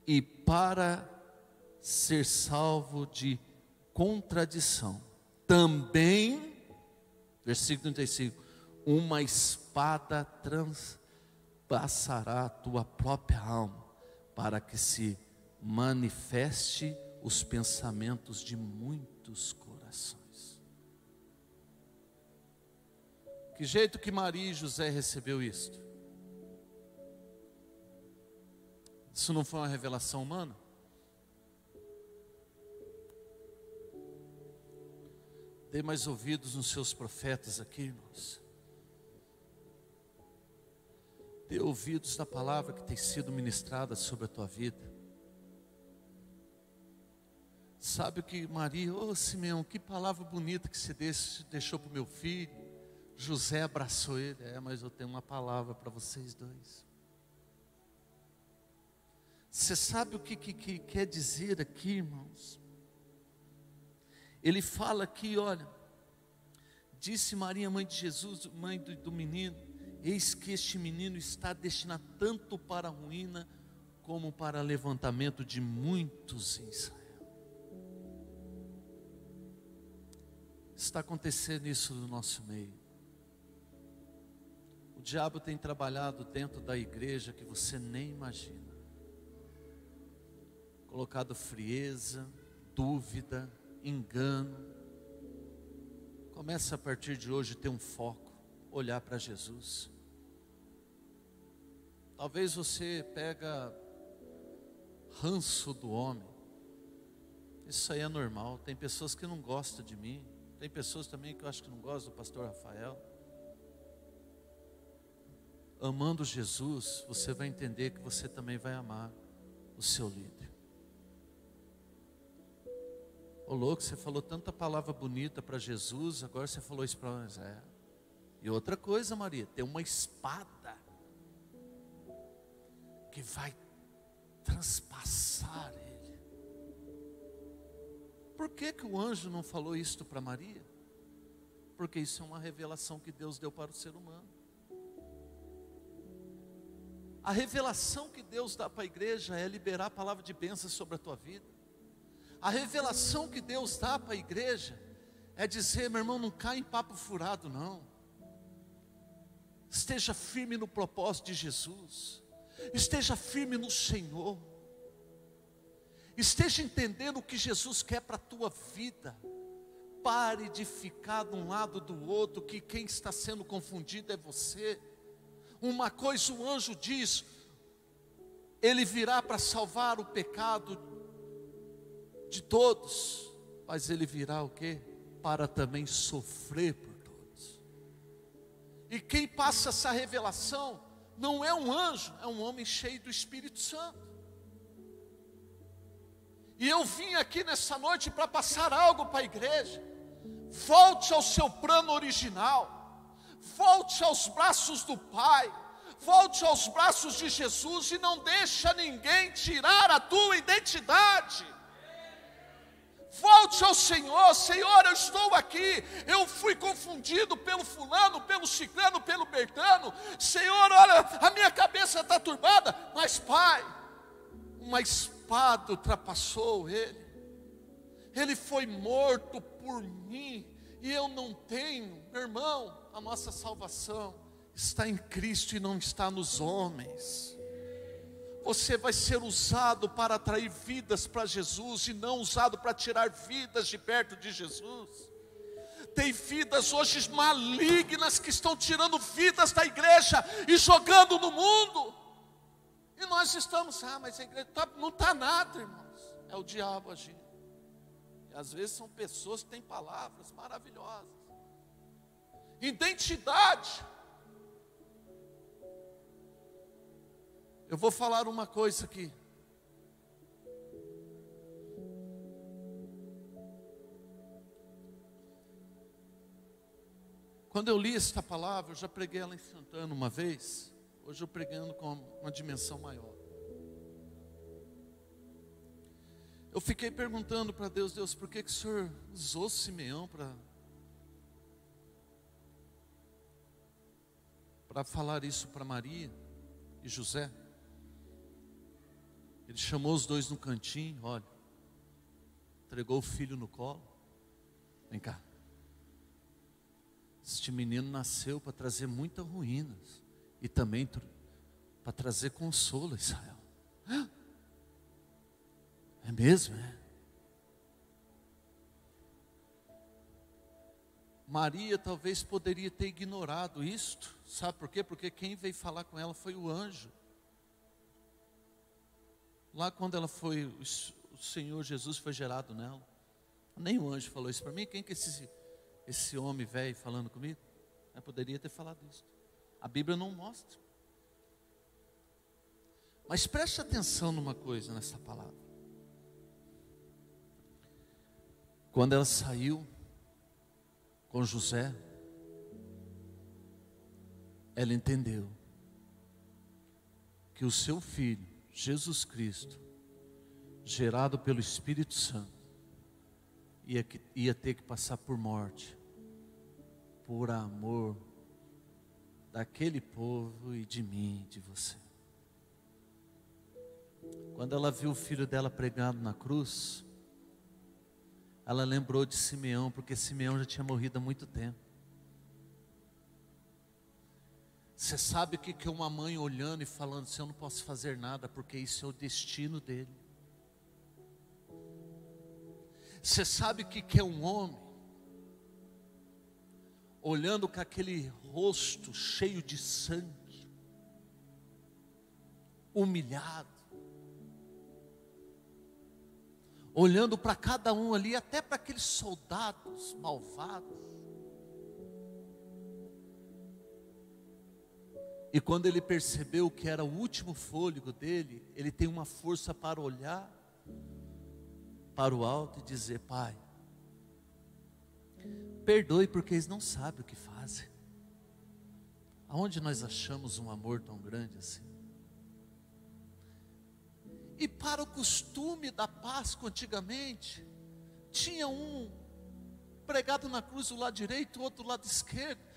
E para ser salvo de contradição, também, versículo 35, uma espada transpassará a tua própria alma, para que se manifeste os pensamentos de muitos corações. Que jeito que Maria e José recebeu isto? Isso não foi uma revelação humana? Dê mais ouvidos nos seus profetas aqui, irmãos. Dê ouvidos na palavra que tem sido ministrada sobre a tua vida. Sabe o que Maria, ô oh, Simeão, que palavra bonita que você deixou para o meu filho. José abraçou ele. É, mas eu tenho uma palavra para vocês dois. Você sabe o que, que, que, quer dizer aqui, irmãos? Ele fala aqui, olha, disse Maria, mãe de Jesus, mãe do, do menino, eis que este menino está destinado tanto para a ruína como para levantamento de muitos em Israel. Está acontecendo isso no nosso meio diabo tem trabalhado dentro da igreja que você nem imagina. Colocado frieza, dúvida, engano. Começa a partir de hoje ter um foco, olhar para Jesus. Talvez você pega ranço do homem. Isso aí é normal. Tem pessoas que não gostam de mim. Tem pessoas também que eu acho que não gostam do pastor Rafael. amando Jesus, você vai entender que você também vai amar o seu líder. Ô louco, você falou tanta palavra bonita para Jesus, agora você falou isso para nós. É. E outra coisa, Maria, tem uma espada que vai transpassar ele. Por que, que o anjo não falou isto para Maria? Porque isso é uma revelação que Deus deu para o ser humano. A revelação que Deus dá para a igreja é liberar a palavra de bênção sobre a tua vida. A revelação que Deus dá para a igreja é dizer, meu irmão, não cai em papo furado, não. Esteja firme no propósito de Jesus. Esteja firme no Senhor. Esteja entendendo o que Jesus quer para a tua vida. Pare de ficar de um lado do outro, que quem está sendo confundido é você. Uma coisa o anjo diz: ele virá para salvar o pecado de todos, mas ele virá o quê? Para também sofrer por todos. E quem passa essa revelação não é um anjo, é um homem cheio do Espírito Santo. E eu vim aqui nessa noite para passar algo para a igreja. Volte ao seu plano original. Volte aos braços do Pai. Volte aos braços de Jesus e não deixa ninguém tirar a tua identidade. Volte ao Senhor, Senhor, eu estou aqui. Eu fui confundido pelo fulano, pelo ciclano, pelo bertano. Senhor, olha, a minha cabeça está turbada. Mas, Pai, uma espada ultrapassou ele. Ele foi morto por mim. E eu não tenho, meu irmão, a nossa salvação está em Cristo e não está nos homens. Você vai ser usado para atrair vidas para Jesus e não usado para tirar vidas de perto de Jesus. Tem vidas hoje malignas que estão tirando vidas da igreja e jogando no mundo. E nós estamos, ah, mas a igreja tá, não está nada, irmãos. É o diabo agindo. E às vezes são pessoas que têm palavras maravilhosas. Identidade. Eu vou falar uma coisa aqui. Quando eu li esta palavra, eu já preguei ela em Santana uma vez. Hoje eu pregando com uma dimensão maior. Eu fiquei perguntando para Deus, Deus, por que, que o Senhor usou Simeão para para falar isso para Maria e José? Ele chamou os dois no cantinho, olha, entregou o filho no colo. Vem cá. Este menino nasceu para trazer muitas ruínas e também para trazer consolo a Israel. É mesmo, é? Maria talvez poderia ter ignorado isto, sabe por quê? Porque quem veio falar com ela foi o anjo. Lá quando ela foi, o Senhor Jesus foi gerado nela. Nem o anjo falou isso para mim. Quem que é esse, esse homem velho falando comigo? Eu poderia ter falado isso. A Bíblia não mostra. Mas preste atenção numa coisa nessa palavra. Quando ela saiu com José, ela entendeu que o seu filho Jesus Cristo, gerado pelo Espírito Santo, ia, ia ter que passar por morte, por amor daquele povo e de mim, de você. Quando ela viu o filho dela pregado na cruz, ela lembrou de Simeão, porque Simeão já tinha morrido há muito tempo. Você sabe o que é uma mãe olhando e falando assim: Eu não posso fazer nada, porque isso é o destino dele. Você sabe o que é um homem olhando com aquele rosto cheio de sangue, humilhado, olhando para cada um ali, até para aqueles soldados malvados E quando ele percebeu que era o último fôlego dele, ele tem uma força para olhar para o alto e dizer: Pai, perdoe porque eles não sabem o que fazem. Aonde nós achamos um amor tão grande assim? E para o costume da Páscoa antigamente, tinha um pregado na cruz do lado direito, o outro do lado esquerdo.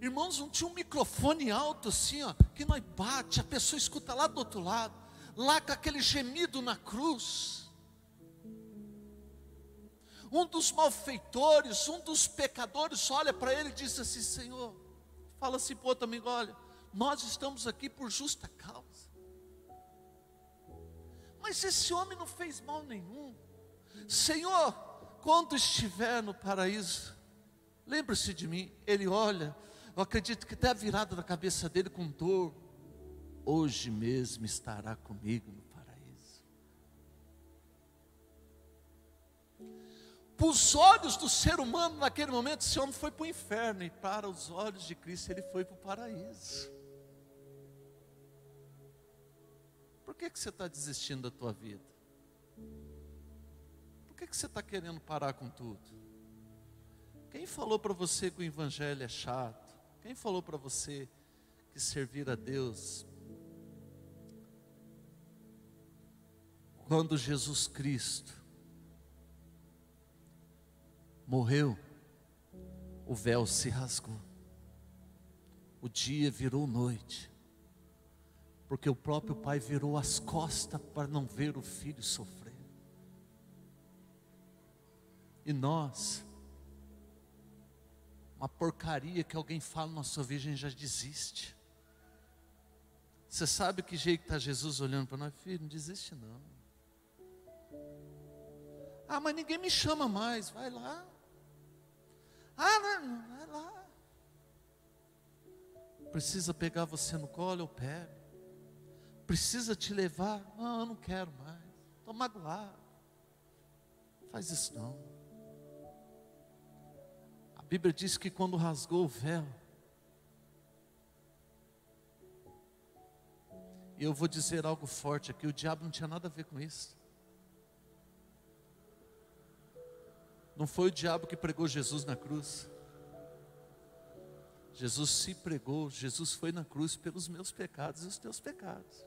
Irmãos, não tinha um microfone alto assim, ó, que nós bate, a pessoa escuta lá do outro lado, lá com aquele gemido na cruz. Um dos malfeitores, um dos pecadores, olha para ele e diz assim: Senhor, fala assim para outro amigo: olha, nós estamos aqui por justa causa. Mas esse homem não fez mal nenhum. Senhor, quando estiver no paraíso, lembre-se de mim. Ele olha, eu acredito que até a virada da cabeça dele com dor. Hoje mesmo estará comigo no paraíso. Para os olhos do ser humano, naquele momento, esse homem foi para o inferno, e para os olhos de Cristo, ele foi para o paraíso. Por que, que você está desistindo da tua vida? Por que, que você está querendo parar com tudo? Quem falou para você que o evangelho é chato? Quem falou para você que servir a Deus quando Jesus Cristo morreu, o véu se rasgou, o dia virou noite, porque o próprio pai virou as costas para não ver o filho sofrer. E nós, uma porcaria que alguém fala na sua vida, a gente já desiste. Você sabe que jeito está Jesus olhando para nós, filho? Não desiste não. Ah, mas ninguém me chama mais, vai lá. Ah, não, vai lá. Precisa pegar você no colo, eu pego precisa te levar. Não, eu não quero mais. Estou magoado. Faz isso não. A Bíblia diz que quando rasgou o véu, e eu vou dizer algo forte aqui: o diabo não tinha nada a ver com isso. Não foi o diabo que pregou Jesus na cruz. Jesus se pregou, Jesus foi na cruz pelos meus pecados e os teus pecados.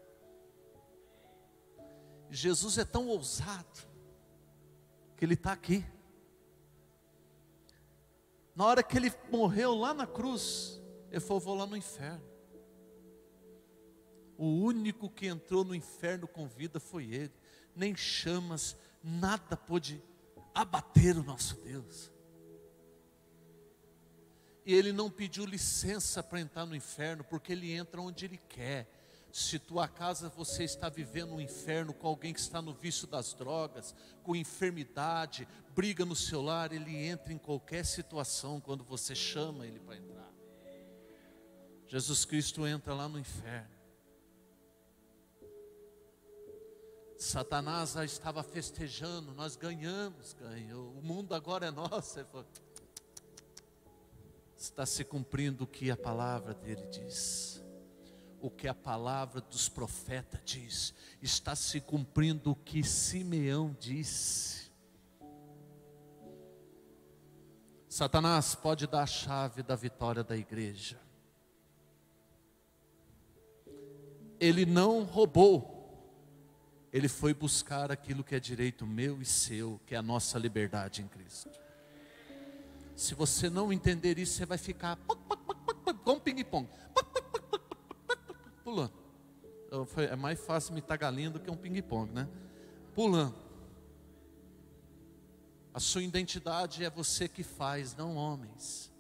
Jesus é tão ousado que ele está aqui. Na hora que ele morreu lá na cruz, ele falou: Vou lá no inferno. O único que entrou no inferno com vida foi ele. Nem chamas, nada pôde abater o nosso Deus. E ele não pediu licença para entrar no inferno, porque ele entra onde ele quer se tua casa você está vivendo um inferno com alguém que está no vício das drogas, com enfermidade, briga no seu lar, ele entra em qualquer situação quando você chama ele para entrar. Jesus Cristo entra lá no inferno. Satanás já estava festejando, nós ganhamos, ganhou. O mundo agora é nosso. Ele falou, está se cumprindo o que a palavra dele diz o que a palavra dos profetas diz, está se cumprindo o que Simeão disse. Satanás pode dar a chave da vitória da igreja. Ele não roubou, ele foi buscar aquilo que é direito meu e seu, que é a nossa liberdade em Cristo. Se você não entender isso, você vai ficar com ping-pong pulando. É mais fácil imitar galinha do que um ping-pong, né? Pulando. A sua identidade é você que faz, não homens.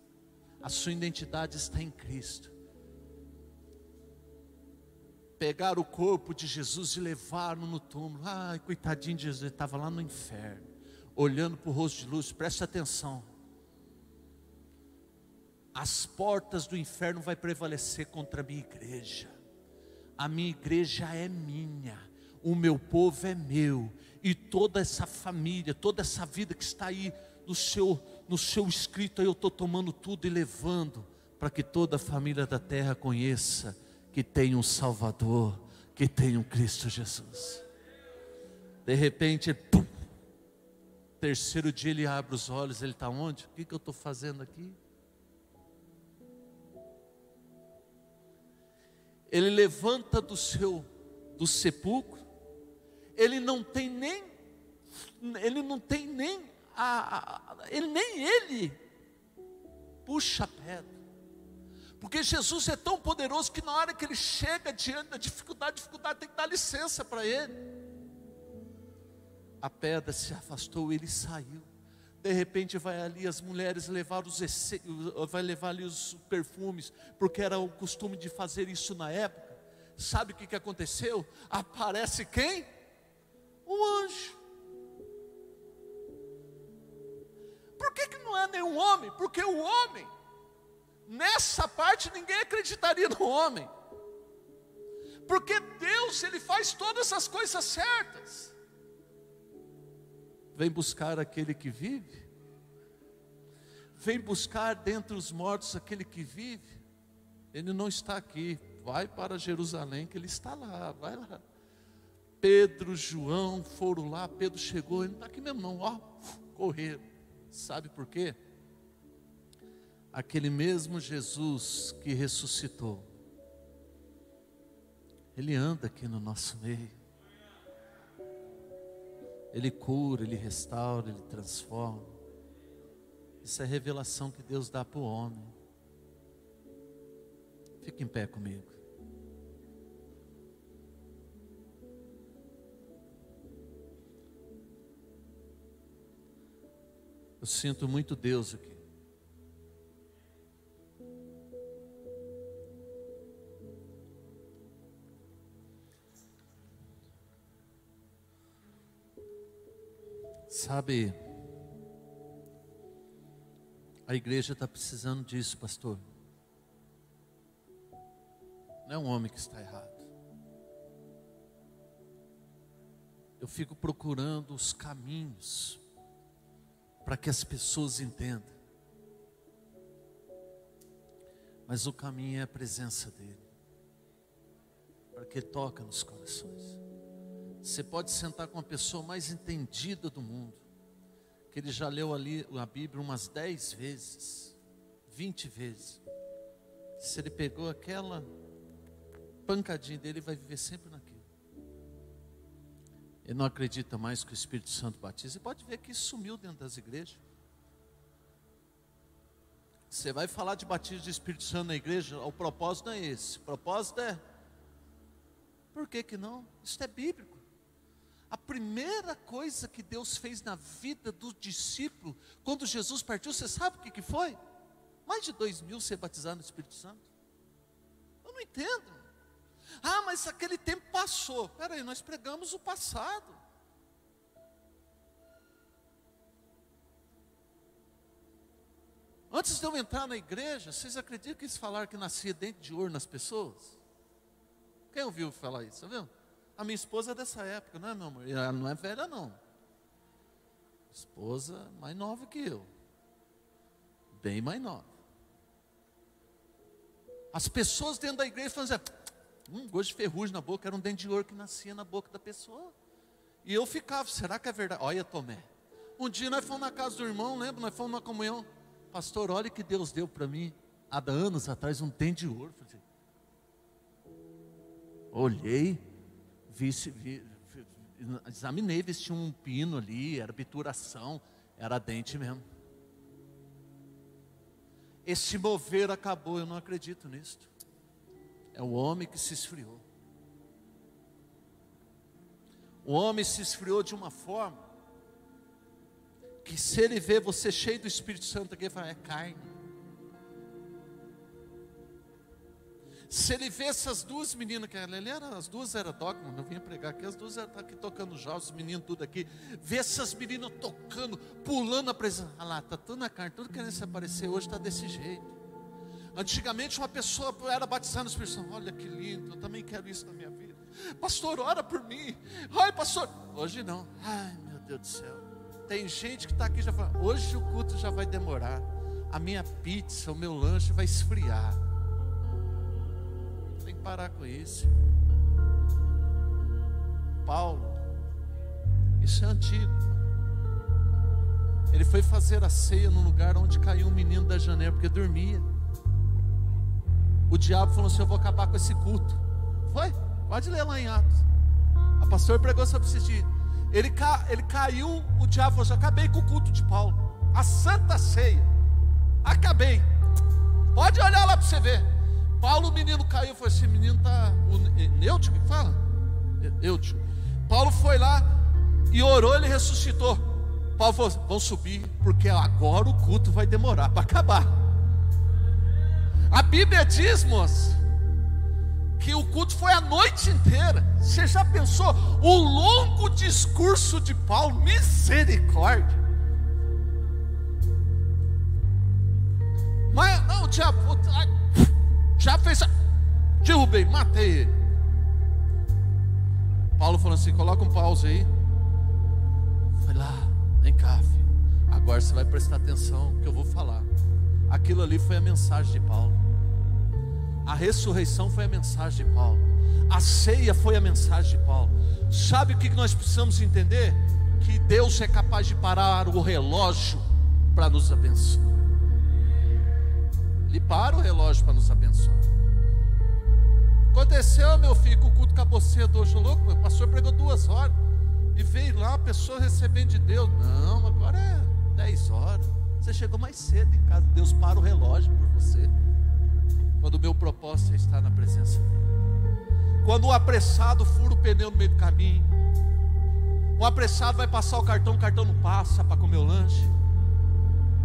A sua identidade está em Cristo. Pegar o corpo de Jesus e levar-no no túmulo. Ai, coitadinho de Jesus, ele estava lá no inferno, olhando para o rosto de luz. Preste atenção. As portas do inferno vai prevalecer contra a minha igreja a minha igreja é minha, o meu povo é meu, e toda essa família, toda essa vida que está aí no seu, no seu escrito, aí eu estou tomando tudo e levando, para que toda a família da terra conheça que tem um Salvador, que tem um Cristo Jesus. De repente, pum, terceiro dia ele abre os olhos, ele está onde? O que, que eu estou fazendo aqui? Ele levanta do seu do sepulcro, ele não tem nem, ele não tem nem a, a ele nem ele puxa a pedra. Porque Jesus é tão poderoso que na hora que ele chega diante da dificuldade, dificuldade tem que dar licença para ele. A pedra se afastou, ele saiu. De repente vai ali as mulheres levar os vai levar ali os perfumes, porque era o costume de fazer isso na época. Sabe o que, que aconteceu? Aparece quem? Um anjo. Por que, que não é nenhum homem? Porque o homem Nessa parte ninguém acreditaria no homem. Porque Deus, ele faz todas as coisas certas. Vem buscar aquele que vive. Vem buscar dentre os mortos aquele que vive. Ele não está aqui. Vai para Jerusalém, que ele está lá. Vai lá. Pedro, João foram lá. Pedro chegou. Ele não está aqui mesmo, não. Ó, correram. Sabe por quê? aquele mesmo Jesus que ressuscitou, Ele anda aqui no nosso meio. Ele cura, Ele restaura, Ele transforma. Isso é revelação que Deus dá para o homem. Fique em pé comigo. Eu sinto muito Deus aqui. Sabe, a igreja está precisando disso, pastor. Não é um homem que está errado. Eu fico procurando os caminhos para que as pessoas entendam. Mas o caminho é a presença dEle, para que toque nos corações. Você pode sentar com a pessoa mais entendida do mundo, que ele já leu ali a Bíblia umas dez vezes, vinte vezes. Se ele pegou aquela pancadinha dele, ele vai viver sempre naquilo. Ele não acredita mais que o Espírito Santo batiza. Você pode ver que isso sumiu dentro das igrejas. Você vai falar de batismo de Espírito Santo na igreja, o propósito não é esse. O propósito é. Por que, que não? Isso é bíblico. A primeira coisa que Deus fez na vida do discípulo, quando Jesus partiu, você sabe o que, que foi? Mais de dois mil ser batizados no Espírito Santo. Eu não entendo. Ah, mas aquele tempo passou. Espera aí, nós pregamos o passado. Antes de eu entrar na igreja, vocês acreditam que eles falaram que nascia dente de ouro nas pessoas? Quem ouviu falar isso? Tá vendo? A minha esposa é dessa época, não é, meu amor? Ela não é velha, não. Esposa mais nova que eu. Bem mais nova. As pessoas dentro da igreja falam assim, um gosto de ferrugem na boca, era um dente de ouro que nascia na boca da pessoa. E eu ficava, será que é verdade? Olha, Tomé. Um dia nós fomos na casa do irmão, lembra? Nós fomos na comunhão. Pastor, olha que Deus deu para mim, há anos atrás, um dente de ouro. Olhei, vi, examinei, tinha um pino ali, era bituração, era dente mesmo. Esse mover acabou, eu não acredito nisto. É o homem que se esfriou. O homem se esfriou de uma forma que se ele vê você cheio do Espírito Santo ele fala, é carne. Se ele vê essas duas meninas, que ele era, as duas eram dogma, eu vinha pregar aqui, as duas eram aqui tocando jogos, os meninos tudo aqui. Vê essas meninas tocando, pulando a presença. Ah lá, está tudo na carne, tudo querendo se aparecer, hoje está desse jeito. Antigamente uma pessoa era batizada no Espírito Santo, olha que lindo, eu também quero isso na minha vida. Pastor, ora por mim. Ai, pastor. Hoje não. Ai, meu Deus do céu. Tem gente que está aqui já falando, hoje o culto já vai demorar. A minha pizza, o meu lanche vai esfriar parar com isso. Paulo, isso é antigo. Ele foi fazer a ceia no lugar onde caiu um menino da janela, porque dormia. O diabo falou assim: Eu vou acabar com esse culto. Foi, pode ler lá em Atos. A pastor pregou sobre esse dia. Ele, ca, ele caiu, o diabo falou assim: Acabei com o culto de Paulo. A santa ceia. Acabei. Pode olhar lá para você ver. Paulo, o menino caiu, foi assim: menino está. Neutico que fala? Eutico. Paulo foi lá e orou, ele ressuscitou. Paulo falou: vão subir, porque agora o culto vai demorar para acabar. A Bíblia diz, moça, que o culto foi a noite inteira. Você já pensou o longo discurso de Paulo? Misericórdia. Mas não, o diabo já fez. Derrubei, matei ele. Paulo falou assim: coloca um pause aí. Foi lá, vem cá, filho. Agora você vai prestar atenção que eu vou falar. Aquilo ali foi a mensagem de Paulo. A ressurreição foi a mensagem de Paulo. A ceia foi a mensagem de Paulo. Sabe o que nós precisamos entender? Que Deus é capaz de parar o relógio para nos abençoar. Ele para o relógio para nos abençoar. Aconteceu, meu filho, que o culto acabou cedo hoje, louco. O pastor pregou duas horas. E veio lá a pessoa recebendo de Deus. Não, agora é dez horas. Você chegou mais cedo em casa. Deus para o relógio por você quando o meu propósito é estar na presença dele. Quando o apressado fura o pneu no meio do caminho, o apressado vai passar o cartão, o cartão não passa para comer o lanche.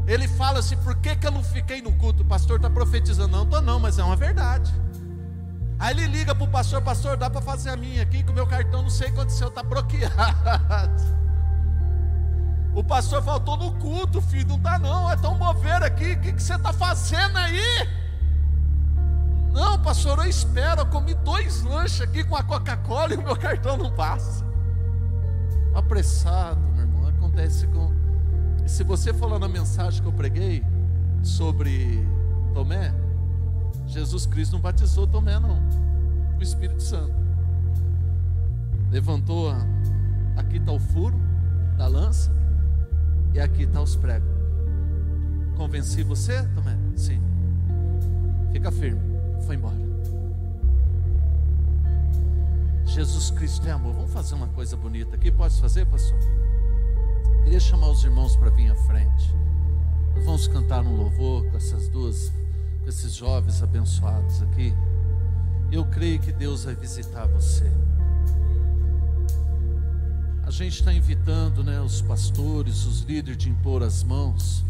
Ele fala assim: por que, que eu não fiquei no culto? O pastor está profetizando, não, estou não, mas é uma verdade. Aí ele liga para o pastor: Pastor, dá para fazer a minha aqui, que o meu cartão não sei o que aconteceu, está bloqueado. O pastor faltou no culto, filho, não dá não, é tão mover aqui, o que, que você está fazendo aí? Não, pastor, eu espero. Eu comi dois lanches aqui com a Coca-Cola e o meu cartão não passa. Apressado, meu irmão. Acontece com. E se você falar na mensagem que eu preguei sobre Tomé, Jesus Cristo não batizou Tomé, não. O Espírito Santo levantou. Aqui está o furo da lança e aqui está os pregos. Convenci você, Tomé? Sim. Fica firme foi embora. Jesus Cristo é amor. Vamos fazer uma coisa bonita aqui? Pode fazer, pastor? Queria chamar os irmãos para vir à frente. Nós vamos cantar um louvor com essas duas, com esses jovens abençoados aqui. Eu creio que Deus vai visitar você. A gente está invitando né, os pastores, os líderes de impor as mãos.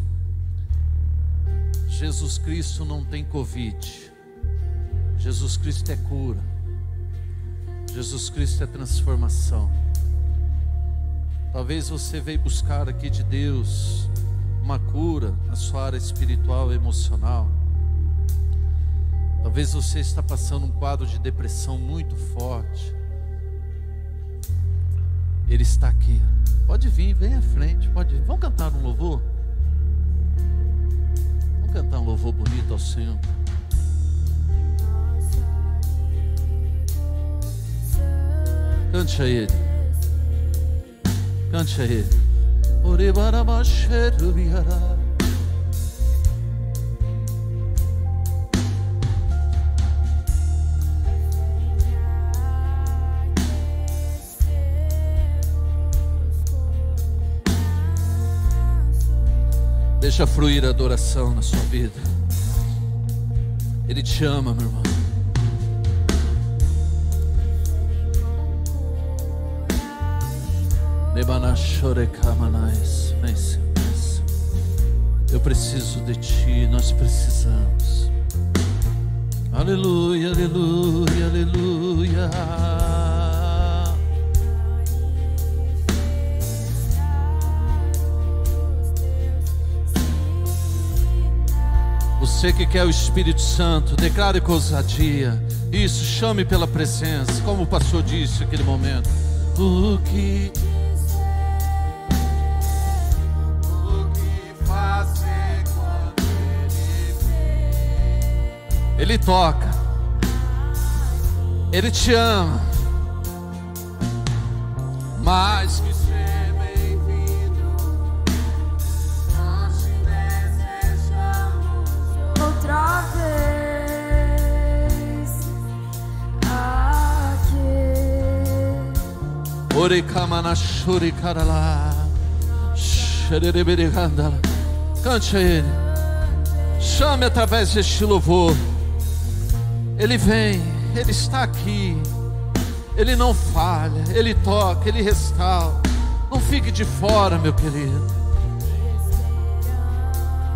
Jesus Cristo não tem Covid. Jesus Cristo é cura. Jesus Cristo é transformação. Talvez você veio buscar aqui de Deus uma cura na sua área espiritual e emocional. Talvez você está passando um quadro de depressão muito forte. Ele está aqui. Pode vir, vem à frente, pode vir. Vamos cantar um louvor? Vamos cantar um louvor bonito ao Senhor. Cante a Ele. Cante a Ele. Deixa fluir a adoração na sua vida. Ele te ama, meu irmão. Eu preciso de ti, nós precisamos. Aleluia, aleluia, aleluia. Você que quer o Espírito Santo, declare com ousadia. Isso, chame pela presença, como o pastor disse naquele momento. O que Ele toca. Ele te ama. Mais que ser bem-vindo. Nós te desejamos outra vez aqui. Orikamana shuri karala. Xerereberigandala. Cante a Ele. Chame através deste louvor. Ele vem, Ele está aqui. Ele não falha, Ele toca, Ele restaura. Não fique de fora, meu querido.